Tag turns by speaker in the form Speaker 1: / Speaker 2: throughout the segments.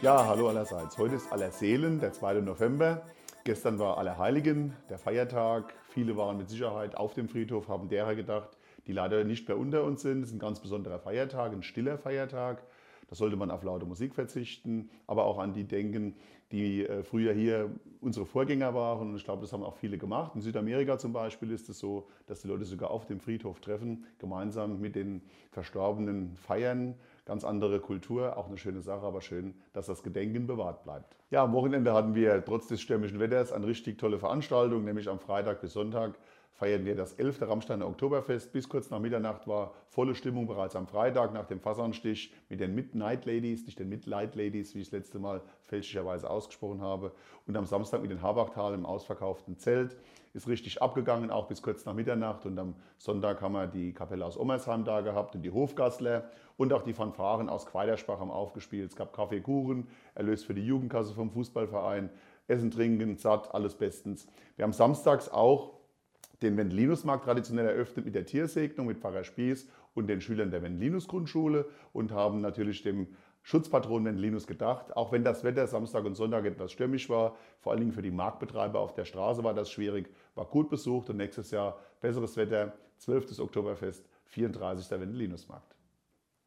Speaker 1: Ja, hallo allerseits. Heute ist Allerseelen, der 2. November. Gestern war Allerheiligen, der Feiertag. Viele waren mit Sicherheit auf dem Friedhof, haben derer gedacht, die leider nicht mehr unter uns sind. Es ist ein ganz besonderer Feiertag, ein stiller Feiertag. Da sollte man auf laute Musik verzichten, aber auch an die denken, die äh, früher hier unsere Vorgänger waren. Und ich glaube, das haben auch viele gemacht. In Südamerika zum Beispiel ist es so, dass die Leute sogar auf dem Friedhof treffen, gemeinsam mit den Verstorbenen feiern. Ganz andere Kultur, auch eine schöne Sache, aber schön, dass das Gedenken bewahrt bleibt. Ja, am Wochenende hatten wir trotz des stürmischen Wetters eine richtig tolle Veranstaltung, nämlich am Freitag bis Sonntag feierten wir das 11. Rammsteiner Oktoberfest. Bis kurz nach Mitternacht war volle Stimmung bereits am Freitag nach dem Fassanstich mit den Midnight Ladies, nicht den Midlight Ladies, wie ich das letzte Mal fälschlicherweise ausgesprochen habe. Und am Samstag mit den Habachtal im ausverkauften Zelt ist richtig abgegangen, auch bis kurz nach Mitternacht. Und am Sonntag haben wir die Kapelle aus Ommersheim da gehabt und die Hofgassler und auch die Fanfaren aus Quaiderspach haben aufgespielt. Es gab Kaffee, Kuchen, Erlös für die Jugendkasse vom Fußballverein, Essen, Trinken, satt, alles bestens. Wir haben samstags auch den Wendelinus-Markt traditionell eröffnet mit der Tiersegnung, mit Pfarrer Spieß und den Schülern der Wendelinus-Grundschule und haben natürlich dem Schutzpatron Wendelinus gedacht. Auch wenn das Wetter Samstag und Sonntag etwas stürmisch war, vor allen Dingen für die Marktbetreiber auf der Straße war das schwierig, war gut besucht und nächstes Jahr besseres Wetter, 12. Oktoberfest, 34. Wendelinus-Markt.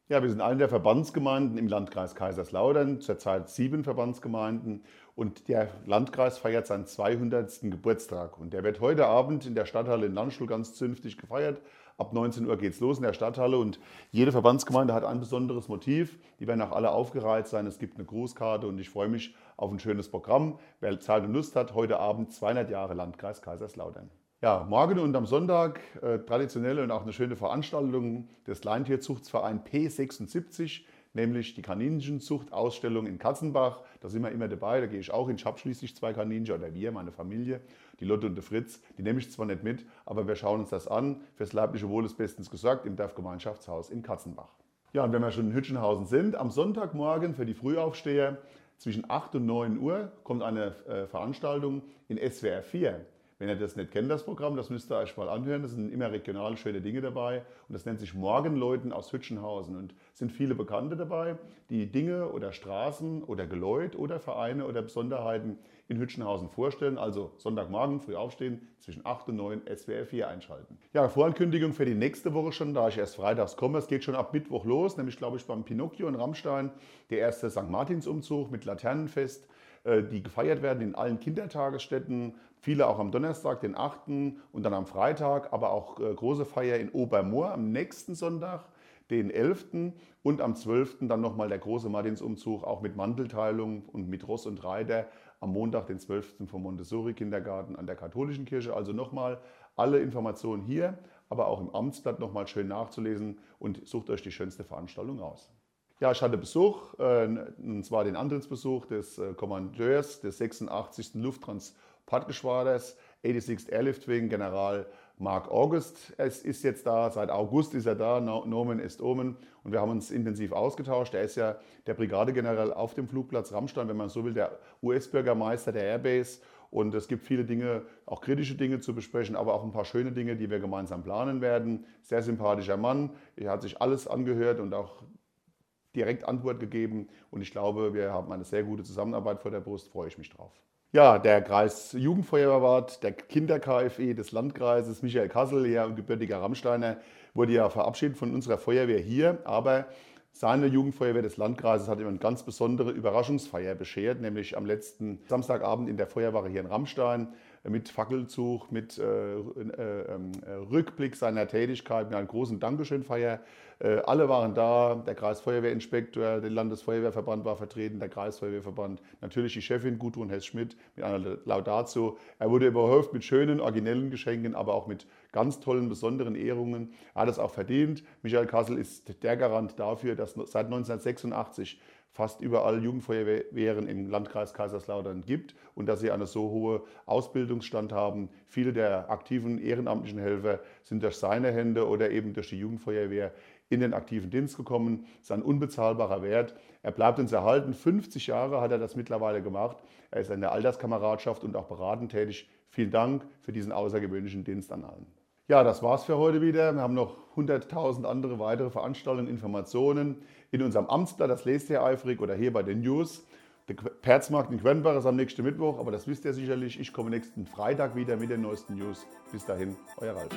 Speaker 1: Ja, wir sind eine der Verbandsgemeinden im Landkreis Kaiserslautern, zurzeit sieben Verbandsgemeinden. Und der Landkreis feiert seinen 200. Geburtstag. Und der wird heute Abend in der Stadthalle in Landstuhl ganz zünftig gefeiert. Ab 19 Uhr geht es los in der Stadthalle und jede Verbandsgemeinde hat ein besonderes Motiv. Die werden auch alle aufgereiht sein. Es gibt eine Grußkarte und ich freue mich auf ein schönes Programm. Wer Zeit und Lust hat, heute Abend 200 Jahre Landkreis Kaiserslautern. Ja, morgen und am Sonntag äh, traditionelle und auch eine schöne Veranstaltung des Leintierzuchtsverein P76 nämlich die Kaninchenzuchtausstellung in Katzenbach. Da sind wir immer dabei, da gehe ich auch hin. Ich habe schließlich zwei Kaninchen oder wir, meine Familie, die Lotte und der Fritz. Die nehme ich zwar nicht mit, aber wir schauen uns das an. Fürs leibliche Wohl ist bestens gesorgt im DAF-Gemeinschaftshaus in Katzenbach. Ja, und wenn wir schon in Hütchenhausen sind, am Sonntagmorgen für die Frühaufsteher zwischen 8 und 9 Uhr kommt eine äh, Veranstaltung in SWR 4. Wenn ihr das nicht kennt, das Programm, das müsst ihr euch mal anhören. Das sind immer regional schöne Dinge dabei. Und das nennt sich Morgenläuten aus Hütchenhausen. Und es sind viele Bekannte dabei, die Dinge oder Straßen oder Geläut oder Vereine oder Besonderheiten in Hütchenhausen vorstellen. Also Sonntagmorgen früh aufstehen, zwischen 8 und 9 SWR 4 einschalten. Ja, Vorankündigung für die nächste Woche schon, da ich erst freitags komme. Es geht schon ab Mittwoch los, nämlich glaube ich beim Pinocchio in Rammstein. Der erste St. Martinsumzug mit Laternenfest die gefeiert werden in allen Kindertagesstätten, viele auch am Donnerstag, den 8. und dann am Freitag, aber auch äh, große Feier in Obermoor am nächsten Sonntag, den 11. und am 12. dann nochmal der große Martinsumzug, auch mit Mantelteilung und mit Ross und Reiter am Montag, den 12. vom Montessori-Kindergarten an der katholischen Kirche. Also nochmal alle Informationen hier, aber auch im Amtsblatt nochmal schön nachzulesen und sucht euch die schönste Veranstaltung aus. Ja, ich hatte Besuch, äh, und zwar den Antrittsbesuch des äh, Kommandeurs des 86. Lufttransportgeschwaders 86th Airlift Wing, General Mark August. Es ist jetzt da, seit August ist er da, Nomen ist Omen und wir haben uns intensiv ausgetauscht. Er ist ja der Brigadegeneral auf dem Flugplatz Rammstein, wenn man so will, der US-Bürgermeister der Airbase und es gibt viele Dinge, auch kritische Dinge zu besprechen, aber auch ein paar schöne Dinge, die wir gemeinsam planen werden. Sehr sympathischer Mann. Er hat sich alles angehört und auch direkt Antwort gegeben. Und ich glaube, wir haben eine sehr gute Zusammenarbeit vor der Brust, freue ich mich drauf. Ja, der Kreis Jugendfeuerwart, der Kinder-KfE des Landkreises, Michael Kassel, und gebürtiger Rammsteiner, wurde ja verabschiedet von unserer Feuerwehr hier, aber seine Jugendfeuerwehr des Landkreises hat ihm eine ganz besondere Überraschungsfeier beschert, nämlich am letzten Samstagabend in der Feuerwache hier in Rammstein mit Fackelzug, mit äh, äh, ähm, äh, Rückblick seiner Tätigkeit, mit einer großen Dankeschönfeier. Äh, alle waren da, der Kreisfeuerwehrinspektor, der Landesfeuerwehrverband war vertreten, der Kreisfeuerwehrverband, natürlich die Chefin Gudrun Hess-Schmidt mit einer Laudatio. Er wurde überhäuft mit schönen, originellen Geschenken, aber auch mit ganz tollen, besonderen Ehrungen. Er hat es auch verdient. Michael Kassel ist der Garant dafür, dass seit 1986 fast überall Jugendfeuerwehren im Landkreis Kaiserslautern gibt und dass sie eine so hohe Ausbildungsstand haben. Viele der aktiven ehrenamtlichen Helfer sind durch seine Hände oder eben durch die Jugendfeuerwehr in den aktiven Dienst gekommen. Das ist ein unbezahlbarer Wert. Er bleibt uns erhalten. 50 Jahre hat er das mittlerweile gemacht. Er ist in der Alterskameradschaft und auch beratend tätig. Vielen Dank für diesen außergewöhnlichen Dienst an allen. Ja, das war's für heute wieder. Wir haben noch 100.000 andere weitere Veranstaltungen, Informationen in unserem Amtsblatt. Das lest ihr eifrig oder hier bei den News. Der Perzmarkt in Quernbach ist am nächsten Mittwoch, aber das wisst ihr sicherlich. Ich komme nächsten Freitag wieder mit den neuesten News. Bis dahin, euer Ralf.